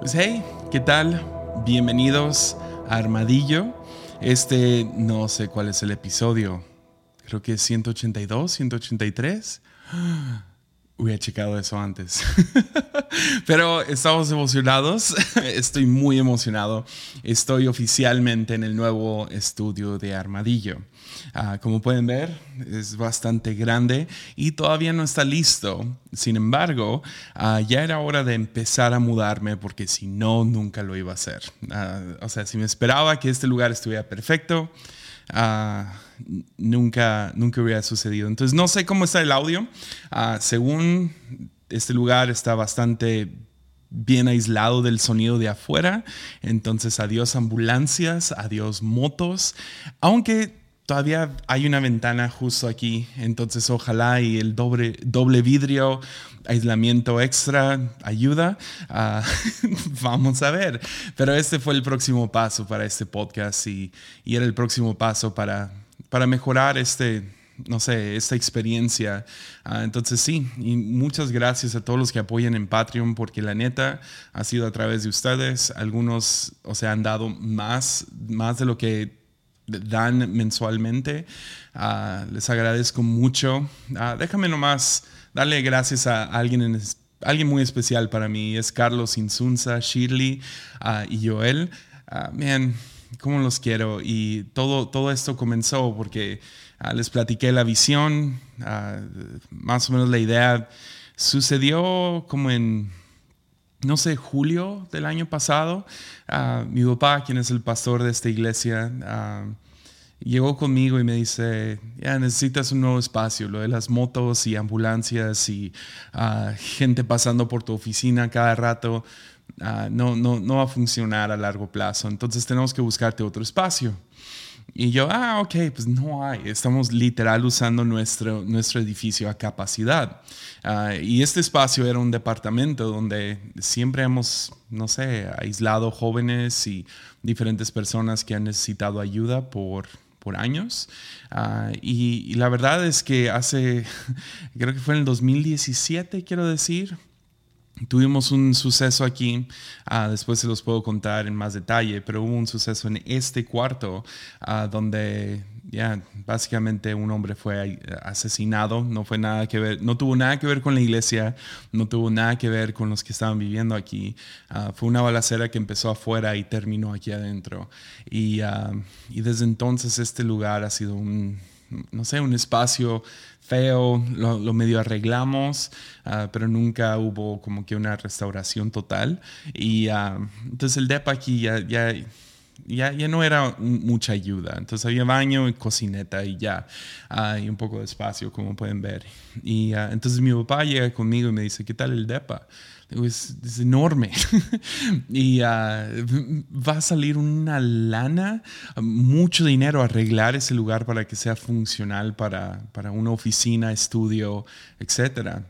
Pues hey, ¿qué tal? Bienvenidos a Armadillo. Este no sé cuál es el episodio. Creo que es 182, 183. Hubiera checado eso antes. Pero estamos emocionados. Estoy muy emocionado. Estoy oficialmente en el nuevo estudio de Armadillo. Ah, como pueden ver, es bastante grande y todavía no está listo. Sin embargo, ah, ya era hora de empezar a mudarme porque si no, nunca lo iba a hacer. Ah, o sea, si me esperaba que este lugar estuviera perfecto, nunca, nunca hubiera sucedido. Entonces, no sé cómo está el audio. según este lugar está bastante bien aislado del sonido de afuera. Entonces, adiós ambulancias, adiós motos. Aunque todavía hay una ventana justo aquí, entonces ojalá y el doble, doble vidrio, aislamiento extra ayuda. vamos a ver. Pero este fue el próximo paso para este podcast y, y, era el próximo paso para, para mejorar este, no sé, esta experiencia. Ah, entonces sí, y muchas gracias a todos los que apoyan en Patreon, porque la neta ha sido a través de ustedes. Algunos, o sea, han dado más, más de lo que dan mensualmente. Ah, les agradezco mucho. Uh, déjame nomás darle gracias a alguien, en, alguien muy especial para mí. Es Carlos Insunza, Shirley ah, y Joel. man, cómo los quiero. Y todo, todo esto comenzó porque les platiqué la visión, más o menos la idea. Sucedió como en no sé, julio del año pasado, ah, mi papá, quien es el pastor de esta iglesia, ah, llegó conmigo y me dice, ya necesitas un nuevo espacio, lo de las motos y ambulancias y ah, gente pasando por tu oficina cada rato, no, no, no va a funcionar a largo plazo, entonces tenemos que buscarte otro espacio. Y yo, ah, ok, pues no hay. Estamos literal usando nuestro, nuestro edificio a capacidad. Ah, y este espacio era un departamento donde siempre hemos, no sé, aislado jóvenes y diferentes personas que han necesitado ayuda por, por años. Ah, y, y, la verdad es que hace, creo que fue en el 2017, quiero decir, Tuvimos un suceso aquí, ah, después se los puedo contar en más detalle, pero hubo un suceso en este cuarto ah, donde ya básicamente un hombre fue asesinado, no fue nada que ver, no tuvo nada que ver con la iglesia, no tuvo nada que ver con los que estaban viviendo aquí. Ah, fue una balacera que empezó afuera y terminó aquí adentro. Y desde entonces este lugar ha sido un, no sé, un espacio feo, lo, medio arreglamos, ah, pero nunca hubo como que una restauración total. Y ah, entonces el DEPA aquí ya, ya, ya, no era mucha ayuda. Entonces había baño y cocineta y ya, uh, y un poco de espacio, como pueden ver. Y entonces mi papá llega conmigo y me dice, ¿qué tal el DEPA? es, enorme y ah, va a salir una lana, mucho dinero arreglar ese lugar para que sea funcional para, para una oficina, estudio, etc.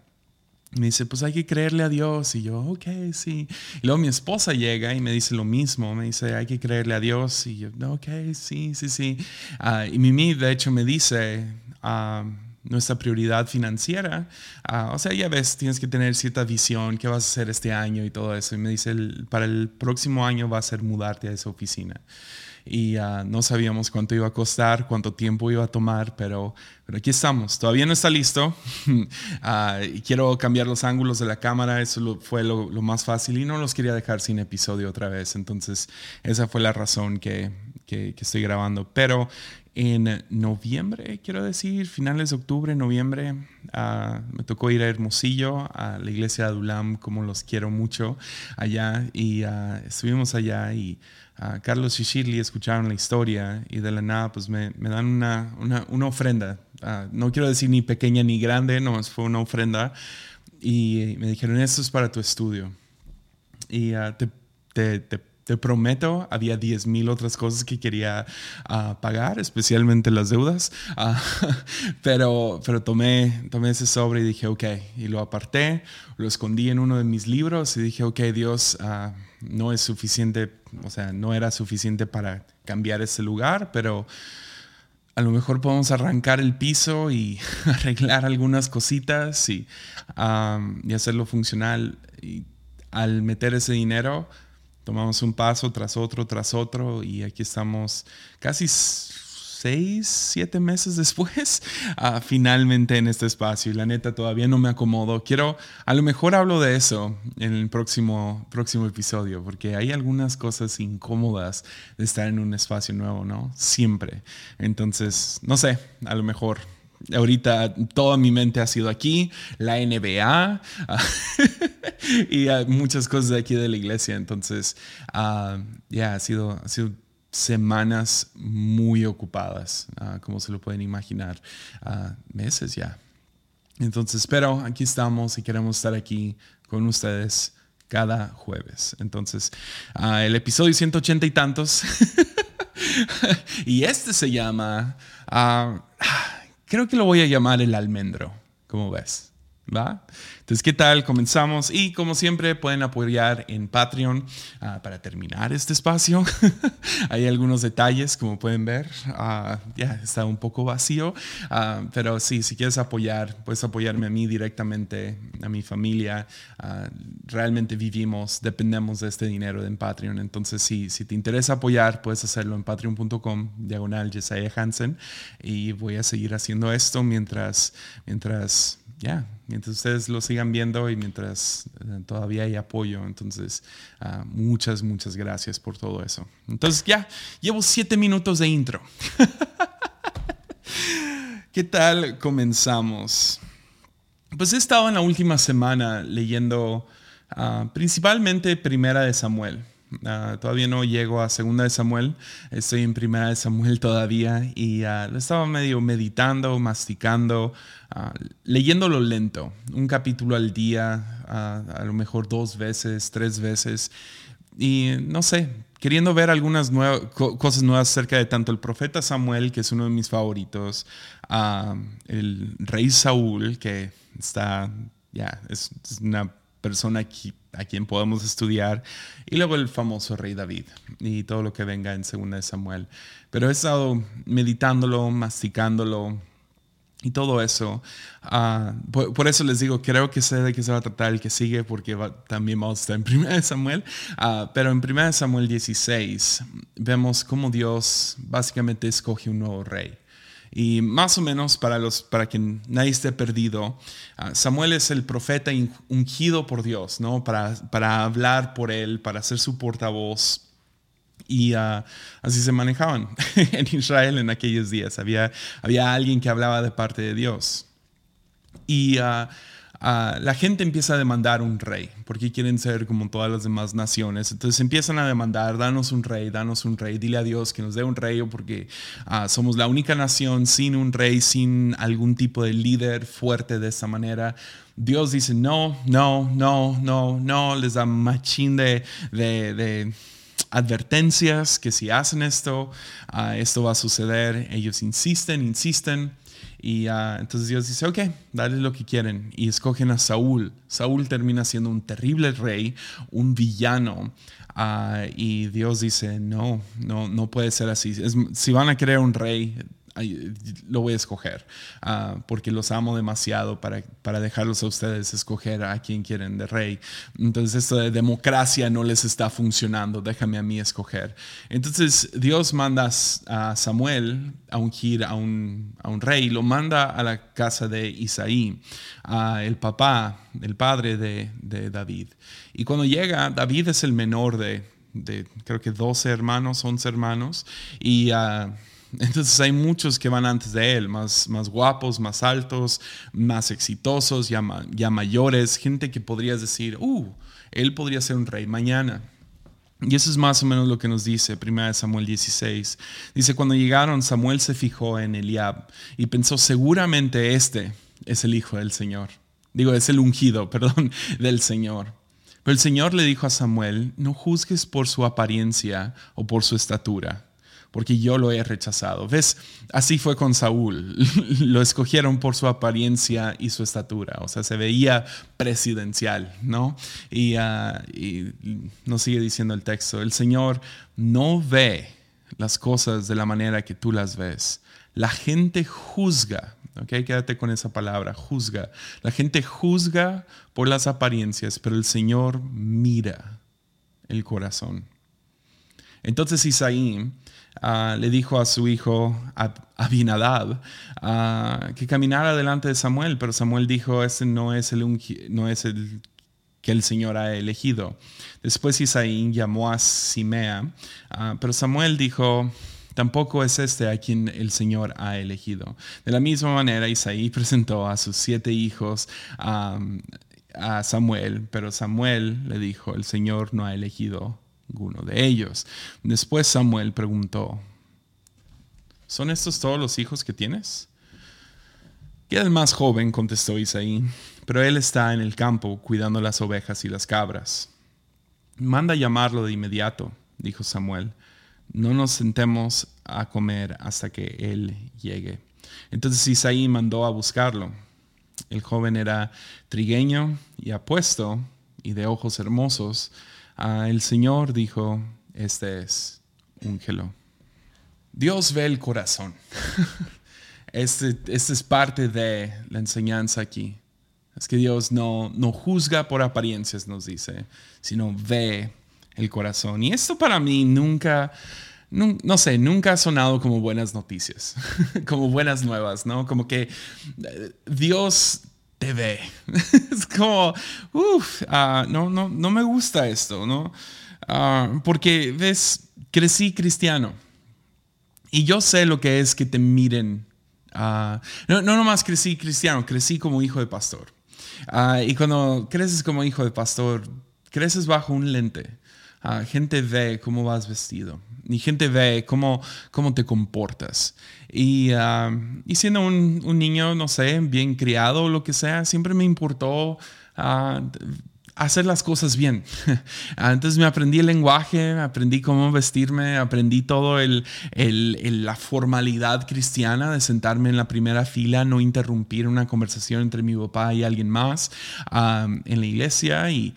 me dice, pues hay que creerle a Dios. Y yo, ok, sí. Y luego mi esposa llega y me dice lo mismo. Me dice, hay que creerle a Dios. Y yo, ok, sí, sí, sí. Uh, y Mimi, de hecho, me dice, uh, nuestra prioridad financiera. Ah, o sea, ya ves, tienes que tener cierta visión, qué vas a hacer este año y todo eso. Y me dice, para el próximo año va a ser mudarte a esa oficina. Y ah, no sabíamos cuánto iba a costar, cuánto tiempo iba a tomar, pero, pero aquí estamos. Todavía no está listo. uh, quiero cambiar los ángulos de la cámara, eso fue lo, más fácil y no los quería dejar sin episodio otra vez. Entonces, esa fue la razón que, que, que estoy grabando. Pero en noviembre, quiero decir, finales de octubre, noviembre, ah, me tocó ir a Hermosillo, a la iglesia de Adulam, como los quiero mucho allá, y uh, estuvimos allá y Carlos y Shirley escucharon la historia y de la nada pues me, me dan una, una, una ofrenda, no quiero decir ni pequeña ni grande, no, fue una ofrenda, y me dijeron, esto es para tu estudio. Y te, te, te te prometo, había 10 mil otras cosas que quería ah, pagar, especialmente las deudas, ah, pero, pero tomé, tomé ese sobre y dije, ok, y lo aparté, lo escondí en uno de mis libros y dije, ok, Dios, no es suficiente, o sea, no era suficiente para cambiar ese lugar, pero a lo mejor podemos arrancar el piso y arreglar algunas cositas y, hacerlo funcional. Y al meter ese dinero, tomamos un paso tras otro, tras otro, y aquí estamos casi seis, siete meses después, uh, finalmente en este espacio. Y la neta, todavía no me acomodo. Quiero, a lo mejor hablo de eso en el próximo, próximo episodio, porque hay algunas cosas incómodas de estar en un espacio nuevo, ¿no? Siempre. Entonces, no sé, a lo mejor Ahorita toda mi mente ha sido aquí, la NBA y muchas cosas de aquí de la iglesia. Entonces, uh, ya ha, sido, ha sido semanas muy ocupadas, ah, como se lo pueden imaginar, ah, meses ya. Entonces, pero aquí estamos y queremos estar aquí con ustedes cada jueves. Entonces, ah, el episodio 180 y tantos. y este se llama, creo que lo voy a llamar el almendro, ¿cómo ves? ¿Va? Entonces, ¿qué tal? Comenzamos y como siempre pueden apoyar en Patreon ah, para terminar este espacio. Hay algunos detalles, como pueden ver. Ah, ya está un poco vacío, ah, pero sí, si quieres apoyar, puedes apoyarme a mí directamente, a mi familia. realmente vivimos, dependemos de este dinero en Patreon. Entonces, sí, si te interesa apoyar, puedes hacerlo en patreon.com, diagonal Jesiah Hansen. Y voy a seguir haciendo esto mientras, mientras ya, mientras ustedes lo sigan viendo y mientras eh, todavía hay apoyo. Entonces, ah, muchas, muchas gracias por todo eso. Entonces, ya, llevo siete minutos de intro. ¿Qué tal comenzamos? Pues he estado en la última semana leyendo ah, principalmente Primera de Samuel. Ah, todavía no llego a Segunda de Samuel, estoy en Primera de Samuel todavía y lo estaba medio meditando, masticando, uh, leyéndolo lento, un capítulo al día, a lo mejor dos veces, tres veces. Y no sé, queriendo ver algunas cosas nuevas acerca de tanto el profeta Samuel, que es uno de mis favoritos, el rey Saúl, que está, ya, es, una persona aquí a quien podemos estudiar, y luego el famoso rey David y todo lo que venga en Segunda de Samuel. Pero he estado meditándolo, masticándolo y todo eso. Ah, por, eso les digo, creo que sé de qué se va a tratar el que sigue, porque también vamos a estar en Primera de Samuel. Uh, pero en Primera de Samuel 16 vemos cómo Dios básicamente escoge un nuevo rey. Y más o menos para, los, para que nadie esté perdido, ah, Samuel es el profeta ungido por Dios, ¿no? Para, para hablar por él, para ser su portavoz. Y ah, así se manejaban en Israel en aquellos días. Había, había alguien que hablaba de parte de Dios. Y uh, la gente empieza a demandar un rey, porque quieren ser como todas las demás naciones. Entonces empiezan a demandar, danos un rey, danos un rey, dile a Dios que nos dé un rey, porque ah, somos la única nación sin un rey, sin algún tipo de líder fuerte de esa manera. Dios dice, no, no, no, no, no, les da machín de, de, advertencias que si hacen esto, ah, esto va a suceder. Ellos insisten, insisten. Y entonces Dios dice, ok, dale lo que quieren. Y escogen a Saúl. Saúl termina siendo un terrible rey, un villano. Uh, y Dios dice, no, no, no puede ser así. si van a querer un rey, lo voy a escoger, ah, porque los amo demasiado para, para dejarlos a ustedes escoger a quien quieren de rey. Entonces esto de democracia no les está funcionando, déjame a mí escoger. Entonces Dios manda a Samuel a ungir a un, a un rey, lo manda a la casa de Isaí, el papá, el padre de, de, David. Y cuando llega, David es el menor de, de creo que 12 hermanos, 11 hermanos, y... Uh, entonces hay muchos que van antes de él, más, más guapos, más altos, más exitosos, ya, ya mayores, gente que podrías decir, uh, él podría ser un rey mañana. Y eso es más o menos lo que nos dice 1 Samuel 16. Dice, cuando llegaron, Samuel se fijó en Eliab y pensó, seguramente este es el hijo del Señor. Digo, es el ungido, perdón, del Señor. Pero el Señor le dijo a Samuel, no juzgues por su apariencia o por su estatura porque yo lo he rechazado. ¿Ves? Así fue con Saúl. lo escogieron por su apariencia y su estatura. O sea, se veía presidencial, ¿no? Y, uh, nos sigue diciendo el texto, el Señor no ve las cosas de la manera que tú las ves. La gente juzga ¿ok? Quédate con esa palabra, juzga. La gente juzga por las apariencias, pero el Señor mira el corazón. Entonces Isaí ah, le dijo a su hijo Abinadab uh, que caminara delante de Samuel, pero Samuel dijo, ese no es el, no es el que el Señor ha elegido. Después Isaí llamó a Simea, ah, pero Samuel dijo, tampoco es este a quien el Señor ha elegido. De la misma manera, Isaí presentó a sus siete hijos a Samuel, pero Samuel le dijo, el Señor no ha elegido ninguno de ellos. Después Samuel preguntó, ¿son estos todos los hijos que tienes? Queda el más joven, contestó Isaí, pero él está en el campo cuidando las ovejas y las cabras. Manda llamarlo de inmediato, dijo Samuel. No nos sentemos a comer hasta que él llegue. Entonces Isaí mandó a buscarlo. El joven era trigueño y apuesto y de ojos hermosos. Ah, el Señor dijo, este es úngelo. Dios ve el corazón. Este, este, es parte de la enseñanza aquí. Es que Dios no, no juzga por apariencias, nos dice, sino ve el corazón. Y esto para mí nunca, no, sé, nunca ha sonado como buenas noticias, como buenas nuevas, ¿no? Como que eh, Dios te ve. es como, uff, ah, no, no, no me gusta esto, ¿no? Ah, porque, ves, crecí cristiano. Y yo sé lo que es que te miren Ah, no, no nomás crecí cristiano, crecí como hijo de pastor. Y cuando creces como hijo de pastor, creces bajo un lente. Uh, gente ve cómo vas vestido y gente ve cómo, cómo te comportas. Y, y siendo un, un, niño, no sé, bien criado o lo que sea, siempre me importó hacer las cosas bien. Entonces me aprendí el lenguaje, aprendí cómo vestirme, aprendí todo el, la formalidad cristiana de sentarme en la primera fila, no interrumpir una conversación entre mi papá y alguien más en la iglesia y,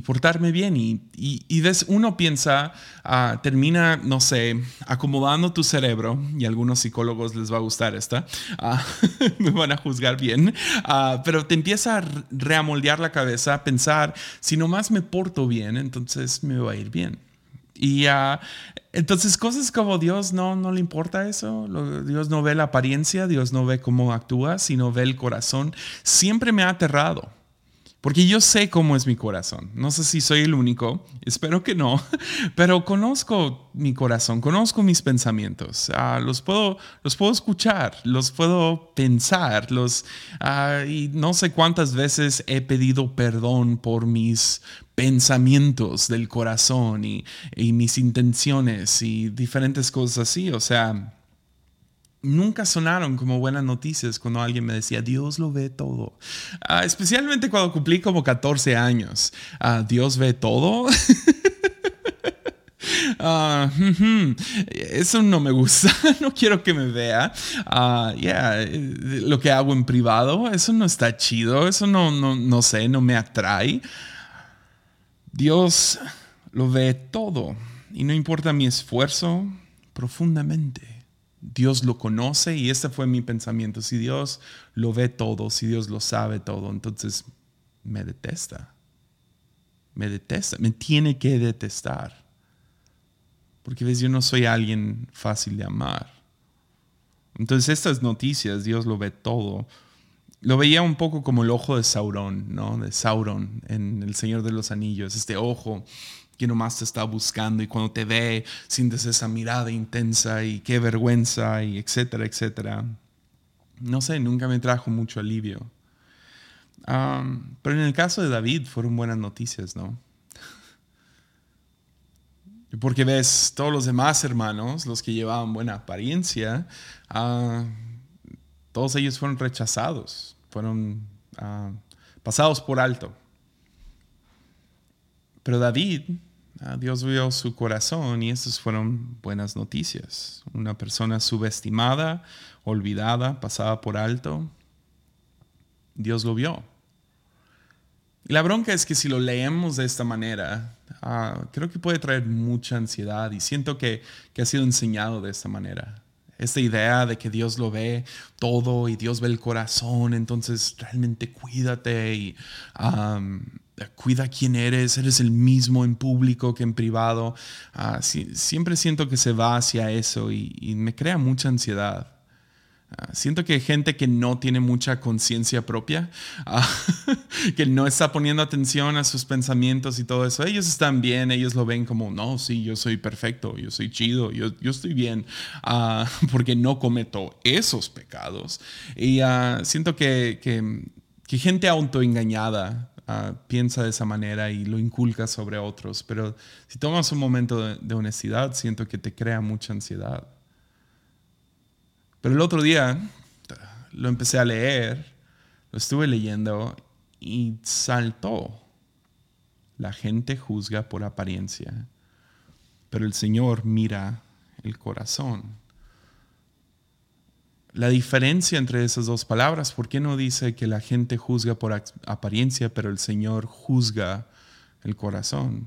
portarme bien. Y, y, uno piensa, ah, termina, no sé, acomodando tu cerebro, y a algunos psicólogos les va a gustar esta, ah, me van a juzgar bien, ah, pero te empieza a reamoldear la cabeza, a pensar, si nomás me porto bien, entonces me va a ir bien. Y uh, entonces cosas como Dios no, no le importa eso, Dios no ve la apariencia, Dios no ve cómo actúa, sino ve el corazón, siempre me ha aterrado. Porque yo sé cómo es mi corazón. No sé si soy el único, espero que no, pero conozco mi corazón, conozco mis pensamientos. Ah, los, puedo, los puedo escuchar, los puedo pensar, los, ah, y no sé cuántas veces he pedido perdón por mis pensamientos del corazón y, y mis intenciones y diferentes cosas así. O sea, nunca sonaron como buenas noticias cuando alguien me decía, Dios lo ve todo. Ah, especialmente cuando cumplí como 14 años. Ah, Dios ve todo. Ah, eso no me gusta, no quiero que me vea. lo que hago en privado, eso no está chido, eso no, no, no sé, no me atrae. Dios lo ve todo y no importa mi esfuerzo profundamente. Dios lo conoce y este fue mi pensamiento. Si Dios lo ve todo, si Dios lo sabe todo, entonces me detesta. Me detesta, me tiene que detestar. Porque ves, yo no soy alguien fácil de amar. Entonces estas noticias, Dios lo ve todo. Lo veía un poco como el ojo de Sauron, ¿no? De Sauron en El Señor de los Anillos, este ojo que nomás te está buscando y cuando te ve sientes esa mirada intensa y qué vergüenza y etcétera, etcétera. No sé, nunca me trajo mucho alivio. pero en el caso de David fueron buenas noticias, ¿no? Porque ves, todos los demás hermanos, los que llevaban buena apariencia, ah, todos ellos fueron rechazados, fueron ah, pasados por alto. Pero David, ah, Dios vio su corazón y esas fueron buenas noticias. Una persona subestimada, olvidada, pasada por alto, Dios lo vio. Y la bronca es que si lo leemos de esta manera, ah, creo que puede traer mucha ansiedad y siento que, que ha sido enseñado de esta manera. Esta idea de que Dios lo ve todo y Dios ve el corazón, entonces realmente cuídate y cuida quién eres, eres el mismo en público que en privado. Ah, siempre siento que se va hacia eso y me crea mucha ansiedad. Ah, siento que gente que no tiene mucha conciencia propia, ah, que no está poniendo atención a sus pensamientos y todo eso, ellos están bien, ellos lo ven como, no, sí, yo soy perfecto, yo soy chido, yo, yo estoy bien, porque no cometo esos pecados. Y siento que, que, que, gente autoengañada piensa de esa manera y lo inculca sobre otros, pero si tomas un momento de honestidad, siento que te crea mucha ansiedad. Pero el otro día lo empecé a leer, lo estuve leyendo y saltó. La gente juzga por apariencia, pero el Señor mira el corazón. La diferencia entre esas dos palabras, ¿por qué no dice que la gente juzga por apariencia, pero el Señor juzga el corazón?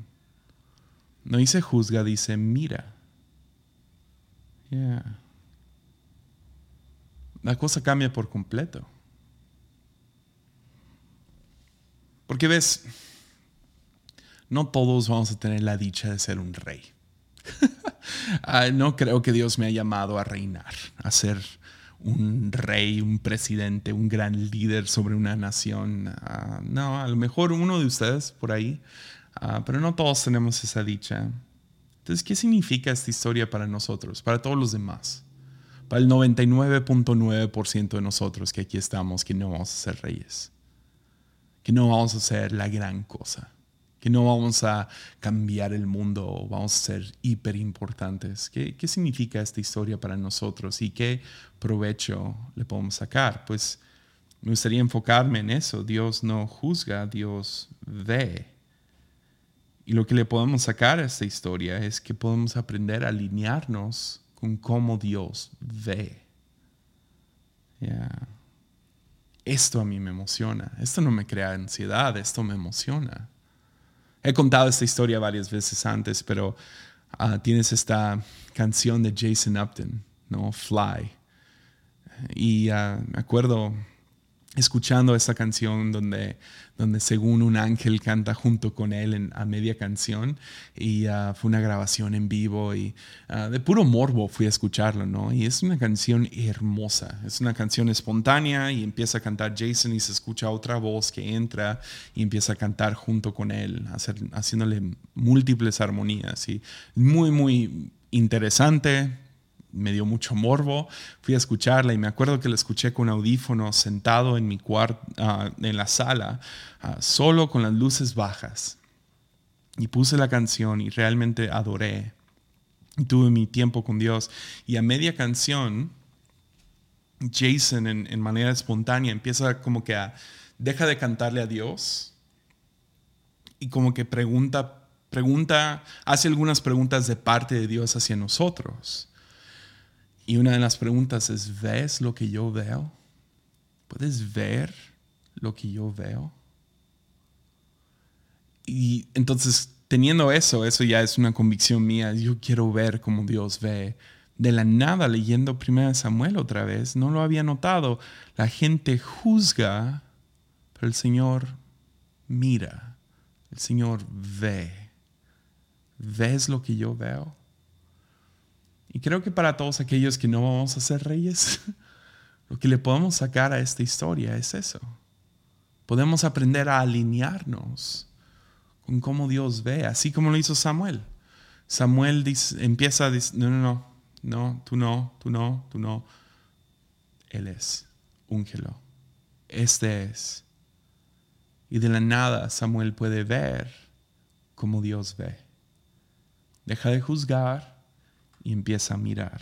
No dice juzga, dice mira. Yeah la cosa cambia por completo. Porque ves, no todos vamos a tener la dicha de ser un rey. No creo que Dios me haya llamado a reinar, a ser un rey, un presidente, un gran líder sobre una nación. Ah, no, a lo mejor uno de ustedes por ahí, ah, pero no todos tenemos esa dicha. Entonces, ¿qué significa esta historia para nosotros, para todos los demás? para el 99.9% de nosotros que aquí estamos, que no vamos a ser reyes, que no vamos a ser la gran cosa, que no vamos a cambiar el mundo, vamos a ser hiper importantes. ¿Qué, ¿Qué significa esta historia para nosotros y qué provecho le podemos sacar? Pues me gustaría enfocarme en eso. Dios no juzga, Dios ve. Y lo que le podemos sacar a esta historia es que podemos aprender a alinearnos con cómo Dios ve. Esto a mí me emociona. Esto no me crea ansiedad, esto me emociona. He contado esta historia varias veces antes, pero ah, tienes esta canción de Jason Upton, ¿no? Fly. Y uh, me acuerdo escuchando esa canción donde, donde según un ángel canta junto con él a media canción y ah, fue una grabación en vivo y ah, de puro morbo fui a escucharlo, ¿no? Y es una canción hermosa, es una canción espontánea y empieza a cantar Jason y se escucha otra voz que entra y empieza a cantar junto con él, hacer, haciéndole múltiples armonías y muy, muy interesante, me dio mucho morbo. Fui a escucharla y me acuerdo que la escuché con audífonos sentado en mi cuarto, ah, en la sala, ah, solo con las luces bajas. Y puse la canción y realmente adoré. tuve mi tiempo con Dios. Y a media canción, Jason en, en manera espontánea empieza como que a, deja de cantarle a Dios y como que pregunta, pregunta, hace algunas preguntas de parte de Dios hacia nosotros. Y una de las preguntas es, ¿ves lo que yo veo? ¿Puedes ver lo que yo veo? Y entonces, teniendo eso, eso ya es una convicción mía. Yo quiero ver cómo Dios ve. De la nada, leyendo 1 Samuel otra vez, no lo había notado. La gente juzga, pero el Señor mira. El Señor ve. ¿Ves lo que yo veo? Y creo que para todos aquellos que no vamos a ser reyes, lo que le podemos sacar a esta historia es eso. Podemos aprender a alinearnos con cómo Dios ve, así como lo hizo Samuel. Samuel dice, empieza a decir, no, no, no, no, tú no, tú no, tú no. Él es, úngelo. Este es. Y de la nada Samuel puede ver cómo Dios ve. Deja de juzgar y empieza a mirar.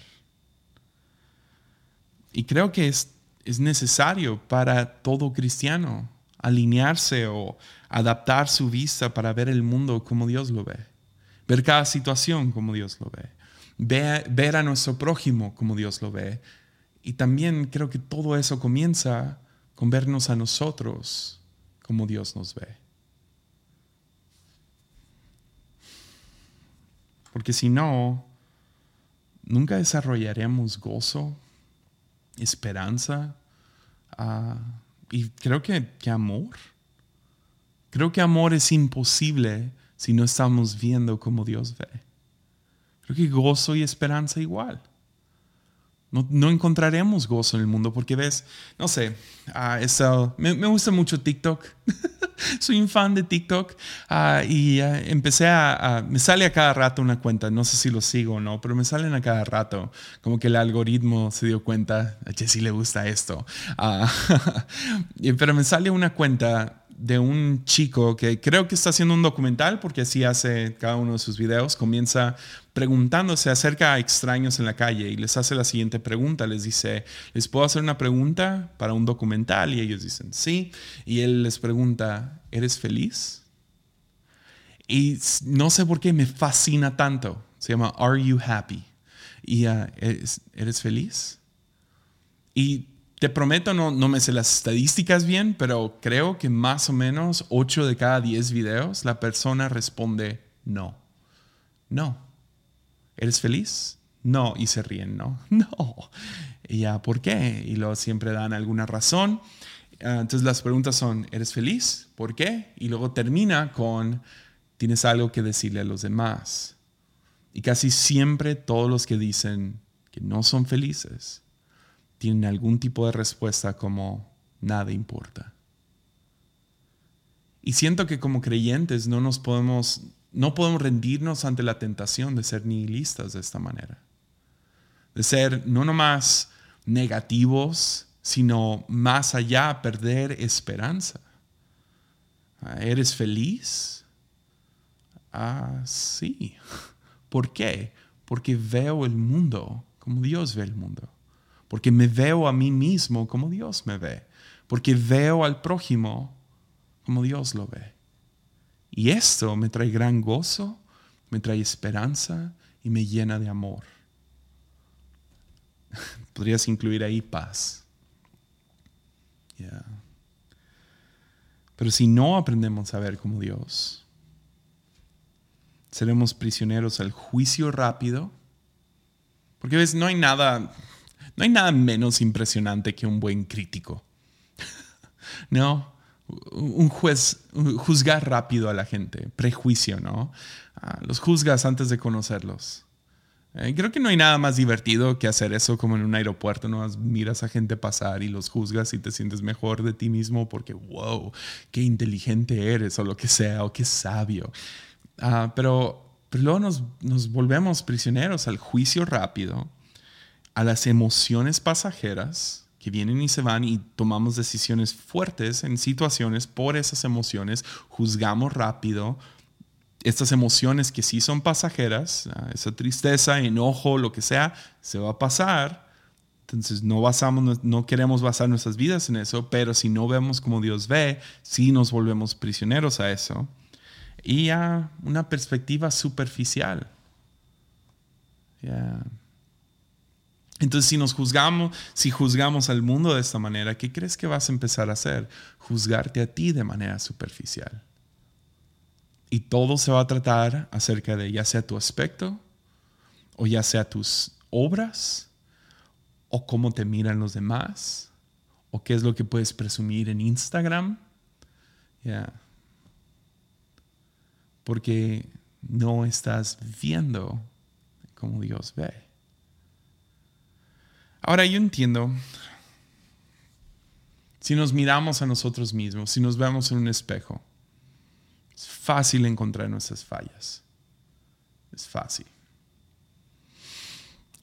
Y creo que es, es necesario para todo cristiano alinearse o adaptar su vista para ver el mundo como Dios lo ve, ver cada situación como Dios lo ve, ver, ver a nuestro prójimo como Dios lo ve. Y también creo que todo eso comienza con vernos a nosotros como Dios nos ve. Porque si no, nunca desarrollaremos gozo, esperanza ah, y creo que, que amor. Creo que amor es imposible si no estamos viendo como Dios ve. Creo que gozo y esperanza igual. No, encontraremos gozo en el mundo porque ves, no sé, uh, me, gusta mucho TikTok. Soy un fan de TikTok ah, y ah, empecé a, Me sale a cada rato una cuenta, no sé si lo sigo o no, pero me salen a cada rato. Como que el algoritmo se dio cuenta, a le gusta esto. pero me sale una cuenta de un chico que creo que está haciendo un documental, porque así hace cada uno de sus videos, comienza preguntándose acerca a extraños en la calle y les hace la siguiente pregunta, les dice, ¿les puedo hacer una pregunta para un documental? Y ellos dicen, sí, y él les pregunta, ¿eres feliz? Y no sé por qué me fascina tanto, se llama Are You Happy? Y uh, ¿eres, feliz? Y te prometo, no, no me sé las estadísticas bien, pero creo que más o menos 8 de cada 10 videos la persona responde no. No. ¿Eres feliz? No. Y se ríen, ¿no? No. Y ya, ¿por qué? Y luego siempre dan alguna razón. Ah, entonces las preguntas son, ¿eres feliz? ¿Por qué? Y luego termina con, ¿tienes algo que decirle a los demás? Y casi siempre todos los que dicen que no son felices tienen algún tipo de respuesta como nada importa. Y siento que como creyentes no nos podemos, no podemos rendirnos ante la tentación de ser nihilistas de esta manera. De ser no nomás negativos, sino más allá, perder esperanza. Ah, ¿Eres feliz? Ah, sí. ¿Por qué? Porque veo el mundo como Dios ve el mundo porque me veo a mí mismo como Dios me ve, porque veo al prójimo como Dios lo ve. Y esto me trae gran gozo, me trae esperanza y me llena de amor. Podrías incluir ahí paz. Pero si no aprendemos a ver como Dios, seremos prisioneros al juicio rápido. Porque ves, no hay nada no hay nada menos impresionante que un buen crítico. no, un juez, juzgar rápido a la gente, prejuicio, ¿no? Ah, los juzgas antes de conocerlos. Eh, creo que no hay nada más divertido que hacer eso como en un aeropuerto, ¿no? Miras a gente pasar y los juzgas y te sientes mejor de ti mismo porque, wow, qué inteligente eres o lo que sea, o qué sabio. Ah, pero, pero luego nos volvemos prisioneros al juicio rápido a las emociones pasajeras que vienen y se van y tomamos decisiones fuertes en situaciones por esas emociones, juzgamos rápido. Estas emociones que sí son pasajeras, esa tristeza, enojo, lo que sea, se va a pasar. Entonces no basamos, no queremos basar nuestras vidas en eso, pero si no vemos como Dios ve, sí nos volvemos prisioneros a eso. Y a una perspectiva superficial. Entonces, si nos juzgamos, si juzgamos al mundo de esta manera, ¿qué crees que vas a empezar a hacer? Juzgarte a ti de manera superficial. Y todo se va a tratar acerca de ya sea tu aspecto, o ya sea tus obras, o cómo te miran los demás, o qué es lo que puedes presumir en Instagram. Porque no estás viendo como Dios ve. Ahora yo entiendo, si nos miramos a nosotros mismos, si nos vemos en un espejo, es fácil encontrar nuestras fallas. Es fácil.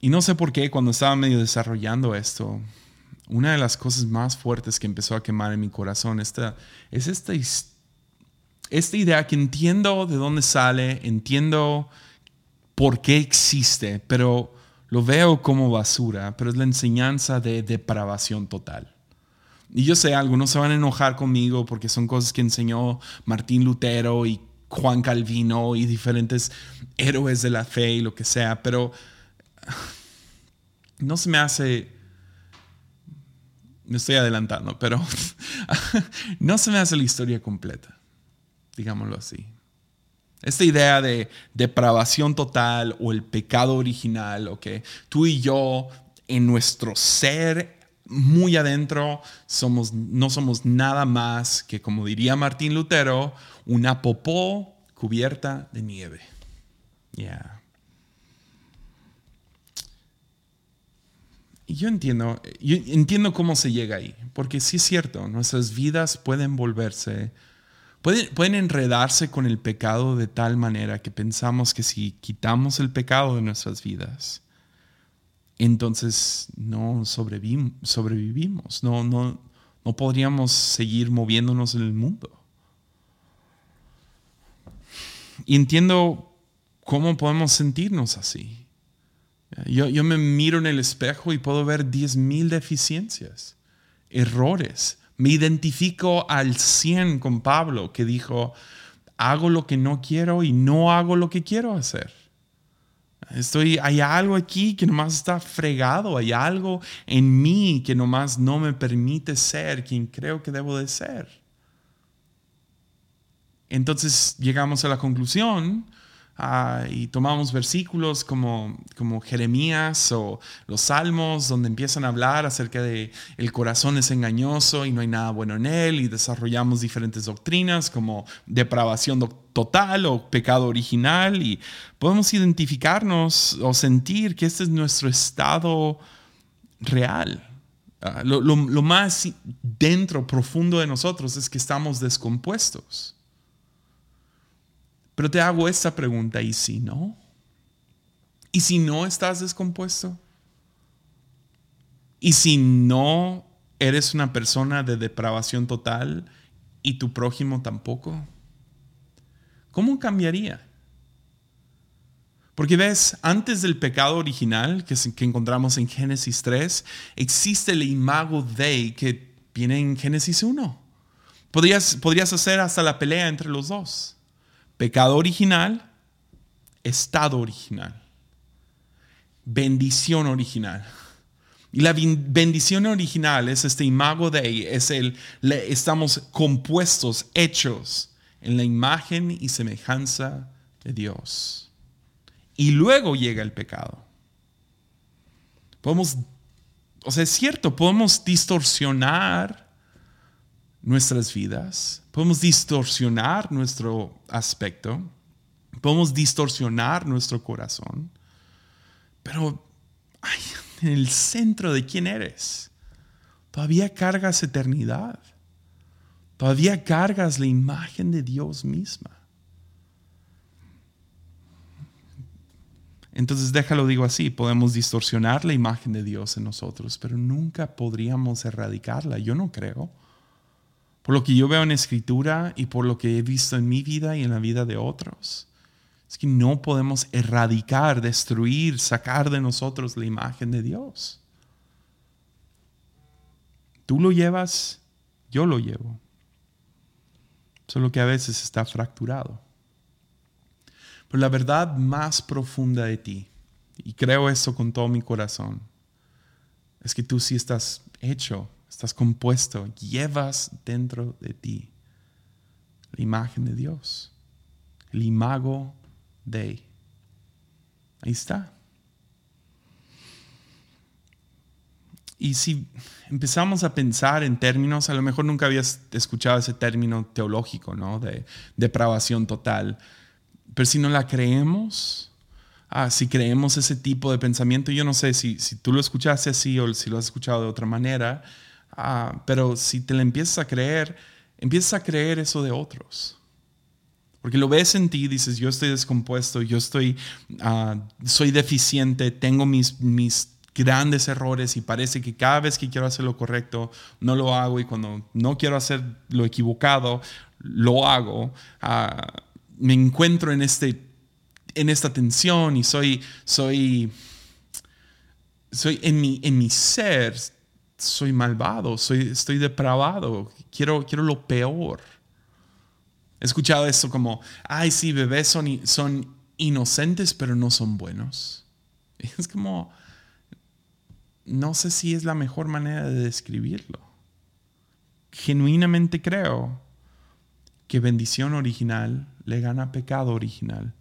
Y no sé por qué cuando estaba medio desarrollando esto, una de las cosas más fuertes que empezó a quemar en mi corazón esta, es esta, esta idea que entiendo de dónde sale, entiendo por qué existe, pero lo veo como basura, pero es la enseñanza de depravación total. Y yo sé, algunos se van a enojar conmigo porque son cosas que enseñó Martín Lutero y Juan Calvino y diferentes héroes de la fe y lo que sea, pero no se me hace, me estoy adelantando, pero no se me hace la historia completa, digámoslo así. Esta idea de depravación total o el pecado original, o que tú y yo en nuestro ser muy adentro somos, no somos nada más que, como diría Martín Lutero, una popó cubierta de nieve. Yeah. Y yo entiendo, yo entiendo cómo se llega ahí, porque sí es cierto, nuestras vidas pueden volverse, pueden, pueden enredarse con el pecado de tal manera que pensamos que si quitamos el pecado de nuestras vidas, entonces no sobrevivimos, no, no, no podríamos seguir moviéndonos en el mundo. Y entiendo cómo podemos sentirnos así. Yo, yo me miro en el espejo y puedo ver 10.000 deficiencias, errores. Me identifico al 100 con Pablo que dijo, hago lo que no quiero y no hago lo que quiero hacer. Estoy, hay algo aquí que nomás está fregado, hay algo en mí que nomás no me permite ser quien creo que debo de ser. Entonces llegamos a la conclusión Ah, y tomamos versículos como, como Jeremías o los Salmos, donde empiezan a hablar acerca de el corazón es engañoso y no hay nada bueno en él, y desarrollamos diferentes doctrinas como depravación total o pecado original, y podemos identificarnos o sentir que este es nuestro estado real. Ah, lo, lo más dentro, profundo de nosotros es que estamos descompuestos. Pero te hago esta pregunta, ¿y si no? ¿Y si no estás descompuesto? ¿Y si no eres una persona de depravación total y tu prójimo tampoco? ¿Cómo cambiaría? Porque ves, antes del pecado original que, encontramos en Génesis 3, existe el imago Dei que viene en Génesis 1. Podrías, podrías hacer hasta la pelea entre los dos. Pecado original, estado original, bendición original. Y la bendición original es este imago de es el, estamos compuestos, hechos en la imagen y semejanza de Dios. Y luego llega el pecado. Podemos, o sea, es cierto, podemos distorsionar nuestras vidas, podemos distorsionar nuestro aspecto, podemos distorsionar nuestro corazón, pero en el centro de quién eres, todavía cargas eternidad, todavía cargas la imagen de Dios misma. Entonces déjalo digo así, podemos distorsionar la imagen de Dios en nosotros, pero nunca podríamos erradicarla, yo no creo por lo que yo veo en escritura y por lo que he visto en mi vida y en la vida de otros. Es que no podemos erradicar, destruir, sacar de nosotros la imagen de Dios. Tú lo llevas, yo lo llevo. Solo que a veces está fracturado. Pero la verdad más profunda de ti, y creo eso con todo mi corazón, es que tú sí estás hecho estás compuesto, llevas dentro de ti la imagen de Dios, el imago de. Ahí está. Y si empezamos a pensar en términos, a lo mejor nunca habías escuchado ese término teológico, ¿no? De depravación total. Pero si no la creemos, ah, si creemos ese tipo de pensamiento, yo no sé si, si tú lo escuchaste así o si lo has escuchado de otra manera, Ah, pero si te la empiezas a creer, empiezas a creer eso de otros. Porque lo ves en ti, dices, yo estoy descompuesto, yo estoy, ah, soy deficiente, tengo mis, mis grandes errores y parece que cada vez que quiero hacer lo correcto, no lo hago y cuando no quiero hacer lo equivocado, lo hago. Ah, me encuentro en, este, en esta tensión y soy, soy, soy en, mi, en mi ser, soy malvado, soy, estoy depravado, quiero, quiero lo peor. He escuchado esto como, ay, sí, bebés son, son inocentes, pero no son buenos. Es como, no sé si es la mejor manera de describirlo. Genuinamente creo que bendición original le gana pecado original.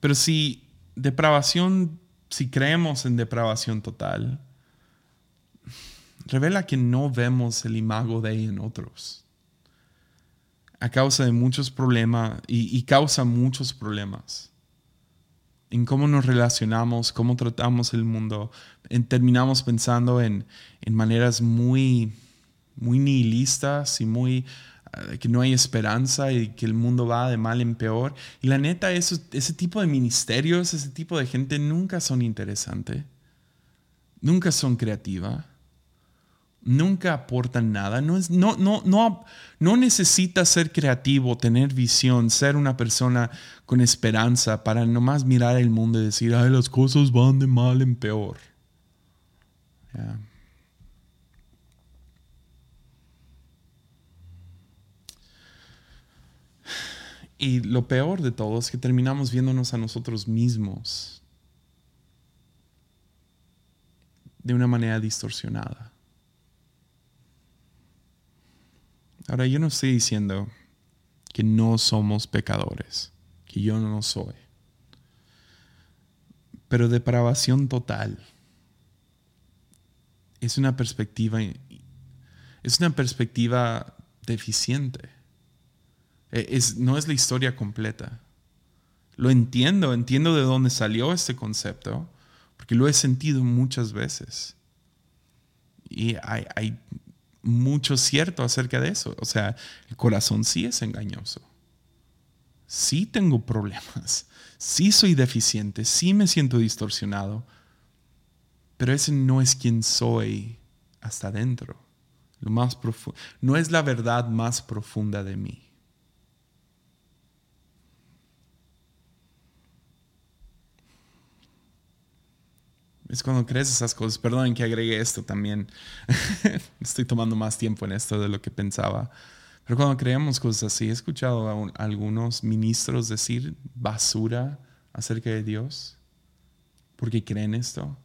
Pero si depravación, si creemos en depravación total, revela que no vemos el imago de ella en otros. A causa de muchos problemas y, causa muchos problemas. En cómo nos relacionamos, cómo tratamos el mundo. terminamos pensando en, en maneras muy, muy nihilistas y muy que no hay esperanza y que el mundo va de mal en peor. Y la neta, ese tipo de ministerios, ese tipo de gente nunca son interesantes, nunca son creativa, nunca aportan nada. No, es, no, no, no, no necesitas ser creativo, tener visión, ser una persona con esperanza para nomás mirar el mundo y decir, ay, las cosas van de mal en peor. Y lo peor de todo es que terminamos viéndonos a nosotros mismos de una manera distorsionada. Ahora yo no estoy diciendo que no somos pecadores, que yo no soy. Pero depravación total es una perspectiva es una perspectiva deficiente. Eh, no es la historia completa. Lo entiendo, entiendo de dónde salió este concepto, porque lo he sentido muchas veces. Y hay, hay mucho cierto acerca de eso. O sea, el corazón sí es engañoso. Sí tengo problemas. Sí soy deficiente. Sí me siento distorsionado. Pero ese no es quien soy hasta adentro. Lo más no es la verdad más profunda de mí. Es cuando crees esas cosas. Perdonen que agregue esto también. Estoy tomando más tiempo en esto de lo que pensaba. Pero cuando creemos cosas así, he escuchado a, algunos ministros decir basura acerca de Dios porque creen esto.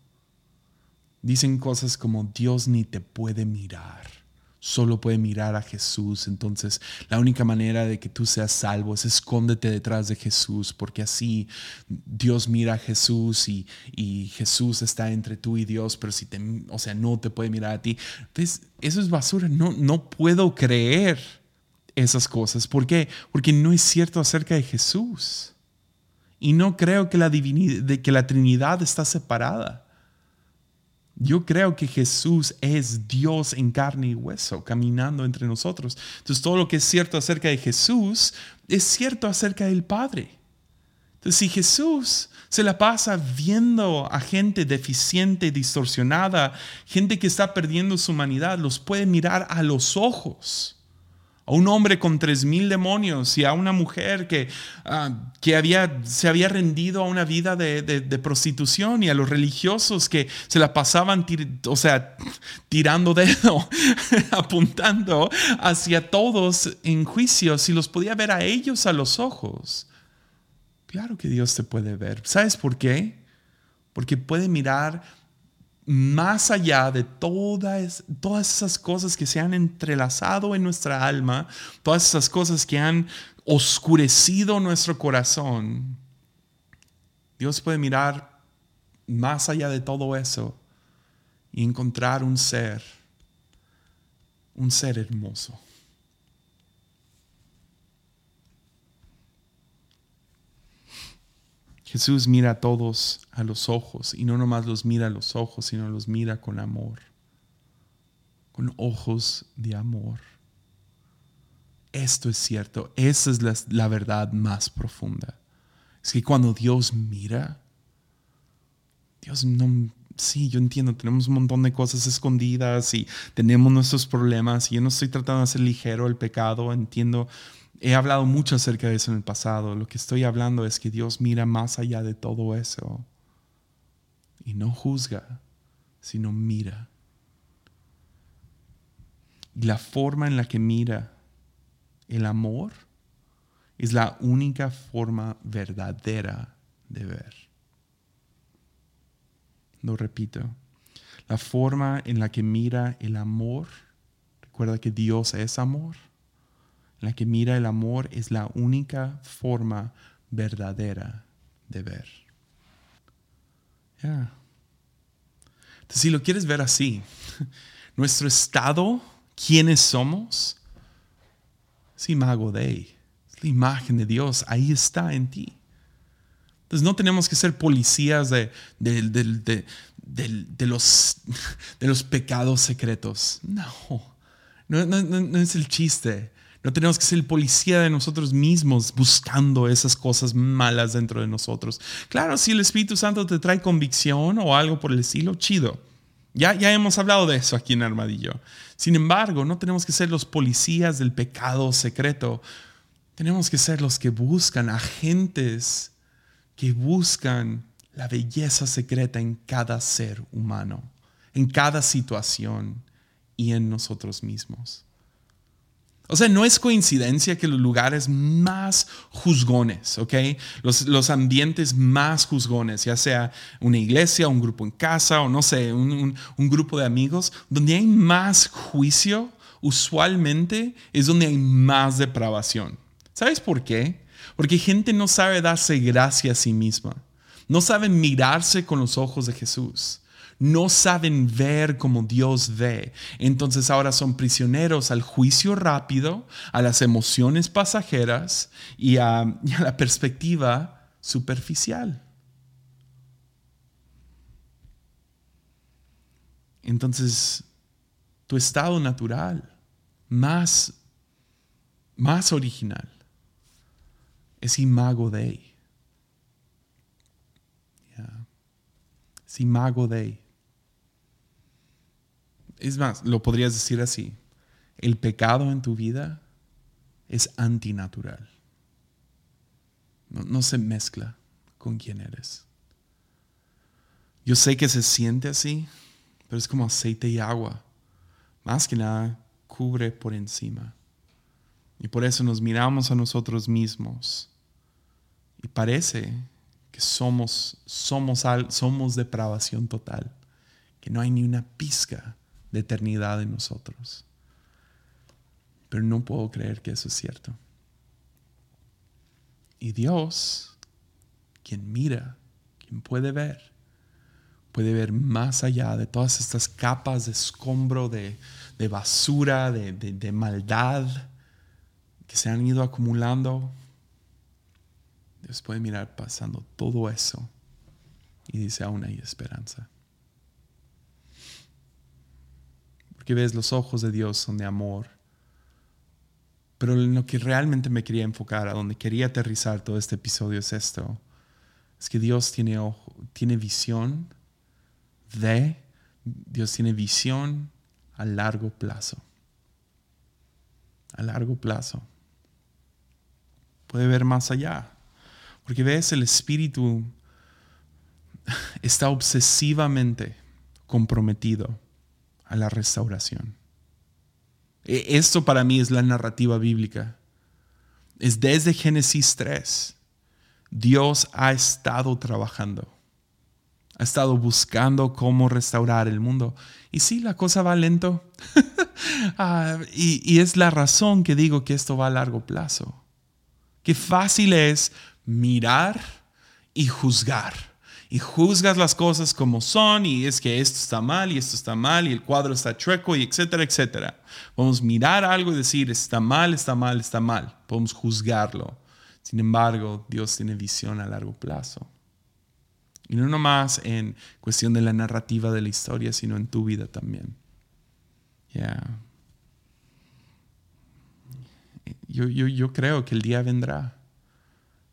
Dicen cosas como Dios ni te puede mirar solo puede mirar a Jesús. Entonces, la única manera de que tú seas salvo es escóndete detrás de Jesús, porque así Dios mira a Jesús y, Jesús está entre tú y Dios, pero si te, o sea, no te puede mirar a ti. Entonces, eso es basura. No, no puedo creer esas cosas. ¿Por qué? Porque no es cierto acerca de Jesús. Y no creo que la, que la Trinidad está separada. Yo creo que Jesús es Dios en carne y hueso, caminando entre nosotros. Entonces todo lo que es cierto acerca de Jesús es cierto acerca del Padre. Entonces si Jesús se la pasa viendo a gente deficiente, distorsionada, gente que está perdiendo su humanidad, los puede mirar a los ojos a un hombre con tres mil demonios y a una mujer que, ah, que había, se había rendido a una vida de, prostitución y a los religiosos que se la pasaban, o sea, tirando dedo, apuntando hacia todos en juicio, si los podía ver a ellos a los ojos. Claro que Dios te puede ver. ¿Sabes por qué? Porque puede mirar más allá de todas, todas esas cosas que se han entrelazado en nuestra alma, todas esas cosas que han oscurecido nuestro corazón, Dios puede mirar más allá de todo eso y encontrar un ser, un ser hermoso. Jesús mira a todos a los ojos y no nomás los mira a los ojos, sino los mira con amor, con ojos de amor. Esto es cierto, esa es la, verdad más profunda. Es que cuando Dios mira, Dios no, sí, yo entiendo, tenemos un montón de cosas escondidas y tenemos nuestros problemas y yo no estoy tratando de hacer ligero el pecado, entiendo He hablado mucho acerca de eso en el pasado. Lo que estoy hablando es que Dios mira más allá de todo eso. Y no juzga, sino mira. Y la forma en la que mira el amor es la única forma verdadera de ver. Lo repito. La forma en la que mira el amor, recuerda que Dios es amor. La que mira el amor es la única forma verdadera de ver. Si lo quieres ver así, nuestro estado, quiénes somos, es imago de es la imagen de Dios, ahí está en ti. Entonces no tenemos que ser policías de, de, los, de los pecados secretos. No, no es el chiste. No tenemos que ser el policía de nosotros mismos buscando esas cosas malas dentro de nosotros. Claro, si el Espíritu Santo te trae convicción o algo por el estilo, chido. Ya, ya hemos hablado de eso aquí en Armadillo. Sin embargo, no tenemos que ser los policías del pecado secreto. Tenemos que ser los que buscan agentes que buscan la belleza secreta en cada ser humano, en cada situación y en nosotros mismos. O sea, no es coincidencia que los lugares más juzgones, ¿ok? Los, ambientes más juzgones, ya sea una iglesia, un grupo en casa o no sé, un, un grupo de amigos, donde hay más juicio, usualmente es donde hay más depravación. ¿Sabes por qué? Porque gente no sabe darse gracia a sí misma. No saben mirarse con los ojos de Jesús no saben ver como Dios ve. Entonces ahora son prisioneros al juicio rápido, a las emociones pasajeras y a, la perspectiva superficial. Entonces, tu estado natural, más, más original, es imago Dei. Es imago Dei. Es más, lo podrías decir así. El pecado en tu vida es antinatural. No, no se mezcla con quién eres. Yo sé que se siente así, pero es como aceite y agua. Más que nada, cubre por encima. Y por eso nos miramos a nosotros mismos. Y parece que somos, somos, somos depravación total, que no hay ni una pizca de eternidad en nosotros. Pero no puedo creer que eso es cierto. Y Dios, quien mira, quien puede ver, puede ver más allá de todas estas capas de escombro, de, basura, de, de maldad que se han ido acumulando. Dios puede mirar pasando todo eso y dice, aún hay esperanza. Porque ves, los ojos de Dios son de amor. Pero en lo que realmente me quería enfocar, a donde quería aterrizar todo este episodio es esto. Es que Dios tiene, tiene visión de, Dios tiene visión a largo plazo. A largo plazo. Puede ver más allá. Porque ves, el Espíritu está obsesivamente comprometido a la restauración. E, esto para mí es la narrativa bíblica. Es desde Génesis 3. Dios ha estado trabajando. Ha estado buscando cómo restaurar el mundo. Y sí, la cosa va lento. Ah, y, y es la razón que digo que esto va a largo plazo. Qué fácil es mirar y juzgar y juzgas las cosas como son y es que esto está mal y esto está mal y el cuadro está chueco y etcétera, etcétera. Podemos mirar algo y decir está mal, está mal, está mal. Podemos juzgarlo. Sin embargo, Dios tiene visión a largo plazo. Y no nomás en cuestión de la narrativa de la historia, sino en tu vida también. Yo, yo, yo creo que el día vendrá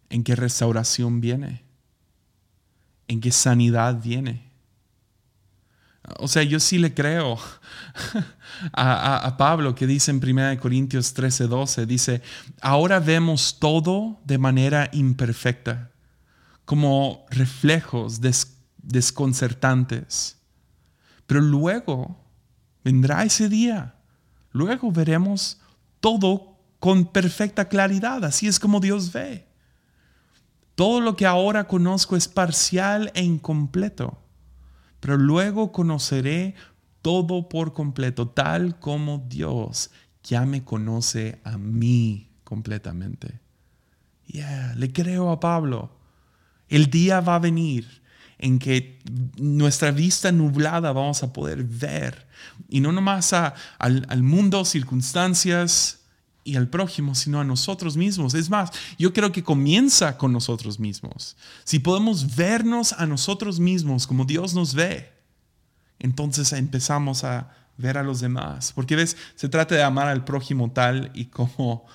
en que restauración viene en qué sanidad viene. O sea, yo sí le creo a, Pablo que dice en 1 Corintios 13, 12, dice, ahora vemos todo de manera imperfecta, como reflejos desconcertantes. Pero luego vendrá ese día, luego veremos todo con perfecta claridad, así es como Dios ve. Todo lo que ahora conozco es parcial e incompleto, pero luego conoceré todo por completo, tal como Dios ya me conoce a mí completamente. Yeah, le creo a Pablo. El día va a venir en que nuestra vista nublada vamos a poder ver. Y no nomás al, al mundo, circunstancias y al prójimo, sino a nosotros mismos. Es más, yo creo que comienza con nosotros mismos. Si podemos vernos a nosotros mismos como Dios nos ve, entonces empezamos a ver a los demás. Porque ves, se trata de amar al prójimo tal y como...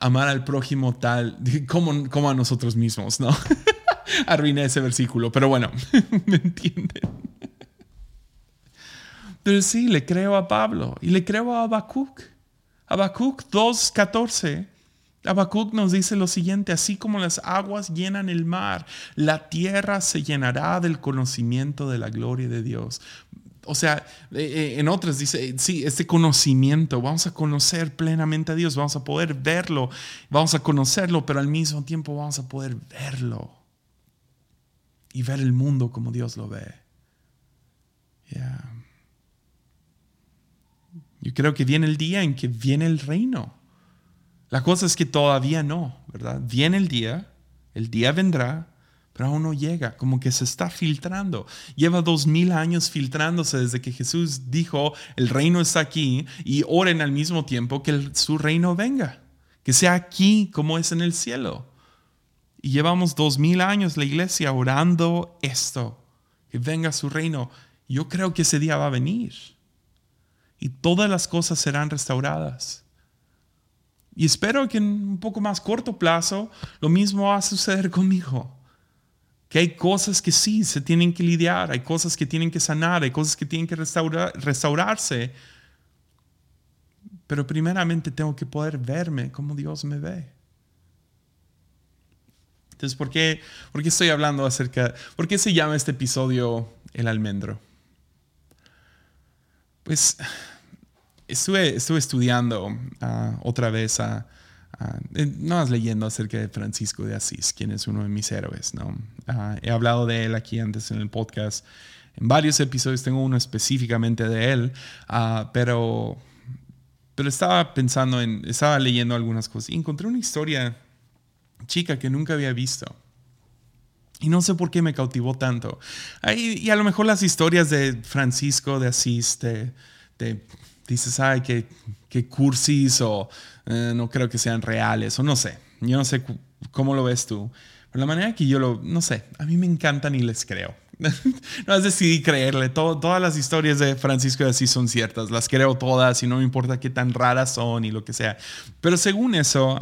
amar al prójimo tal como, como a nosotros mismos, ¿no? Arruiné ese versículo, pero bueno, ¿me entienden? Pero sí, le creo a Pablo y le creo a Habacuc. Habacuc 2.14. Habacuc nos dice lo siguiente, así como las aguas llenan el mar, la tierra se llenará del conocimiento de la gloria de Dios. O sea, eh, eh, en otras dice, sí, este conocimiento, vamos a conocer plenamente a Dios, vamos a poder verlo, vamos a conocerlo, pero al mismo tiempo vamos a poder verlo y ver el mundo como Dios lo ve. Yo creo que viene el día en que viene el reino. La cosa es que todavía no, ¿verdad? Viene el día, el día vendrá, pero aún no llega, como que se está filtrando. Lleva dos mil años filtrándose desde que Jesús dijo, el reino está aquí, y oren al mismo tiempo que su reino venga, que sea aquí como es en el cielo. Y llevamos dos mil años la iglesia orando esto, que venga su reino. Yo creo que ese día va a venir. Y todas las cosas serán restauradas. Y espero que en un poco más corto plazo lo mismo va a suceder conmigo. Que hay cosas que sí se tienen que lidiar, hay cosas que tienen que sanar, hay cosas que tienen que restaurar, restaurarse. Pero primeramente tengo que poder verme como Dios me ve. Entonces, ¿por qué, ¿por qué estoy hablando acerca, por qué se llama este episodio El almendro? Pues estuve, estuve estudiando ah, otra vez a, no más leyendo acerca de Francisco de Asís, quien es uno de mis héroes, ¿no? Ah, he hablado de él aquí antes en el podcast. En varios episodios tengo uno específicamente de él, ah, pero, pero estaba pensando en, estaba leyendo algunas cosas y encontré una historia chica que nunca había visto. Y no sé por qué me cautivó tanto. y a lo mejor las historias de Francisco de Asís te, dices, ay, qué, qué cursis o eh, no creo que sean reales o no sé. Yo no sé cómo lo ves tú. Pero la manera que yo lo, no sé, a mí me encantan y les creo. no decidí creerle. todas las historias de Francisco de Asís son ciertas. Las creo todas y no me importa qué tan raras son y lo que sea. Pero según eso,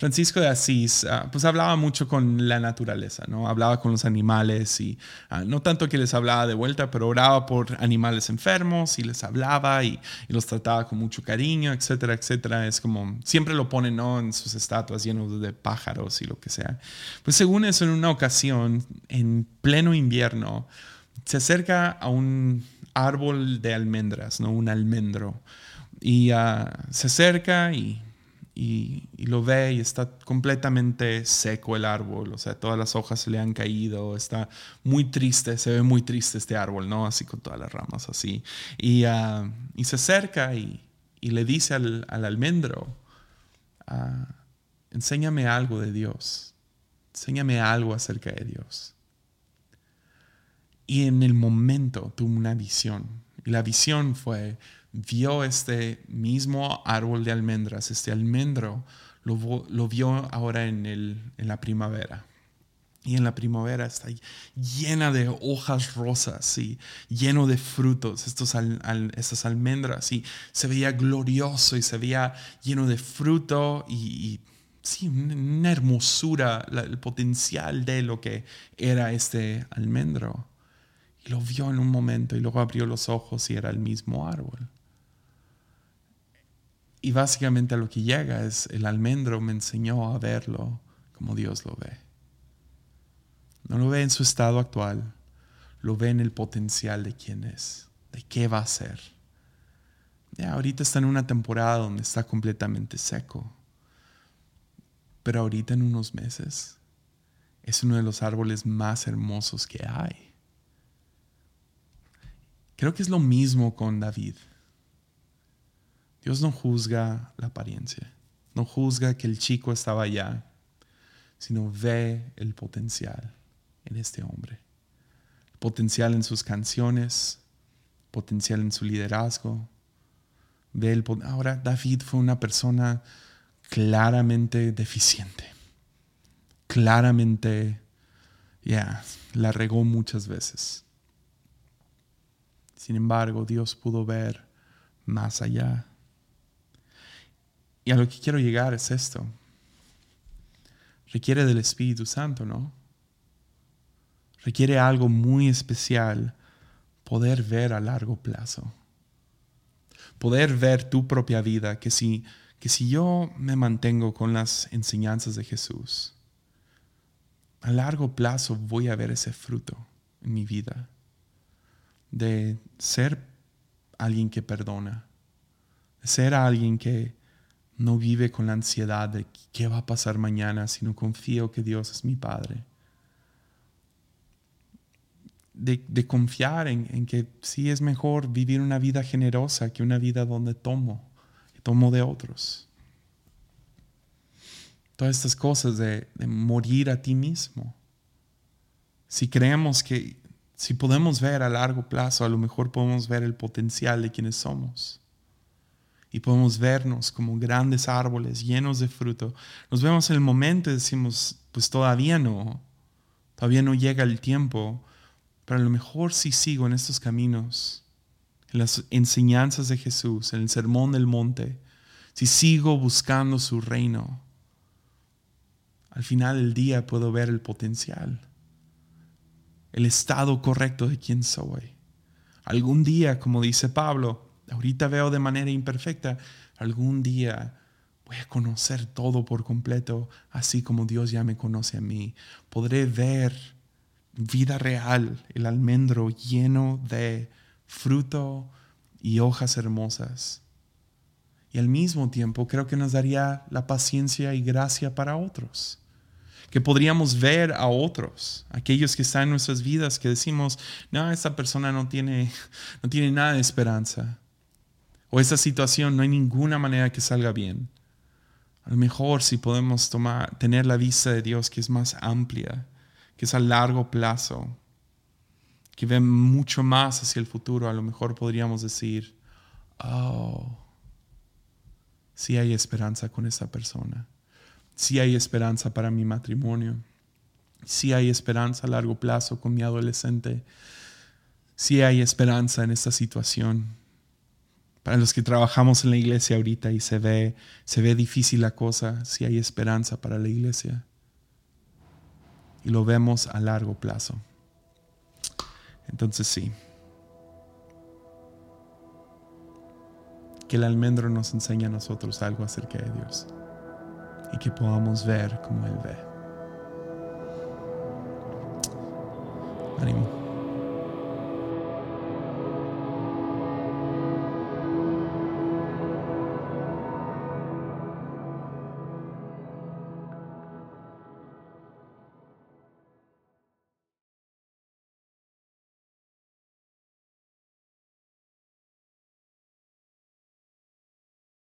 Francisco de Asís, ah, pues hablaba mucho con la naturaleza, ¿no? Hablaba con los animales y ah, no tanto que les hablaba de vuelta, pero oraba por animales enfermos y les hablaba y, los trataba con mucho cariño, etcétera, etcétera. Es como, siempre lo ponen, ¿no? En sus estatuas llenos de pájaros y lo que sea. Pues según eso, en una ocasión, en pleno invierno, se acerca a un árbol de almendras, ¿no? Un almendro. Y ah, se acerca y y, lo ve y está completamente seco el árbol, o sea, todas las hojas se le han caído, está muy triste, se ve muy triste este árbol, ¿no? Así con todas las ramas así. Y, ah, y se acerca y, y, le dice al, al almendro, ah, enséñame algo de Dios, enséñame algo acerca de Dios. Y en el momento tuvo una visión, y la visión fue vio este mismo árbol de almendras, este almendro, lo, vio ahora en, el, en la primavera. Y en la primavera está llena de hojas rosas y lleno de frutos, estos estas almendras. Y se veía glorioso y se veía lleno de fruto y, sí, una hermosura, el potencial de lo que era este almendro. Y lo vio en un momento y luego abrió los ojos y era el mismo árbol. Y básicamente a lo que llega es el almendro me enseñó a verlo como Dios lo ve. No lo ve en su estado actual, lo ve en el potencial de quién es, de qué va a ser. Ya, ahorita está en una temporada donde está completamente seco, pero ahorita en unos meses es uno de los árboles más hermosos que hay. Creo que es lo mismo con David. Dios no juzga la apariencia, no juzga que el chico estaba allá, sino ve el potencial en este hombre. Potencial en sus canciones, potencial en su liderazgo. Ve el, ahora David fue una persona claramente deficiente, claramente, ya, la regó muchas veces. Sin embargo, Dios pudo ver más allá. Y a lo que quiero llegar es esto. Requiere del Espíritu Santo, ¿no? Requiere algo muy especial poder ver a largo plazo. Poder ver tu propia vida, que si, que si yo me mantengo con las enseñanzas de Jesús, a largo plazo voy a ver ese fruto en mi vida de ser alguien que perdona, de ser alguien que no vive con la ansiedad de qué va a pasar mañana, sino confío que Dios es mi Padre. De, confiar en, en, que sí es mejor vivir una vida generosa que una vida donde tomo, tomo de otros. Todas estas cosas de, de morir a ti mismo. Si creemos que, si podemos ver a largo plazo, a lo mejor podemos ver el potencial de quienes somos y podemos vernos como grandes árboles llenos de fruto. Nos vemos en el momento y decimos, pues todavía no, todavía no llega el tiempo, pero a lo mejor si sigo en estos caminos, en las enseñanzas de Jesús, en el sermón del monte, si sigo buscando su reino, al final del día puedo ver el potencial, el estado correcto de quién soy. Algún día, como dice Pablo, ahorita veo de manera imperfecta, algún día voy a conocer todo por completo, así como Dios ya me conoce a mí. Podré ver vida real, el almendro lleno de fruto y hojas hermosas. Y al mismo tiempo creo que nos daría la paciencia y gracia para otros. Que podríamos ver a otros, aquellos que están en nuestras vidas, que decimos, no, esta persona no tiene, no tiene nada de esperanza o esa situación no hay ninguna manera que salga bien. A lo mejor si podemos tomar, tener la vista de Dios que es más amplia, que es a largo plazo, que ve mucho más hacia el futuro, a lo mejor podríamos decir, oh, sí hay esperanza con esa persona, sí hay esperanza para mi matrimonio, sí hay esperanza a largo plazo con mi adolescente, sí hay esperanza en esta situación para los que trabajamos en la iglesia ahorita y se ve, se ve difícil la cosa, si hay esperanza para la iglesia. Y lo vemos a largo plazo. Entonces sí. Que el almendro nos enseñe a nosotros algo acerca de Dios. Y que podamos ver como Él ve. Ánimo.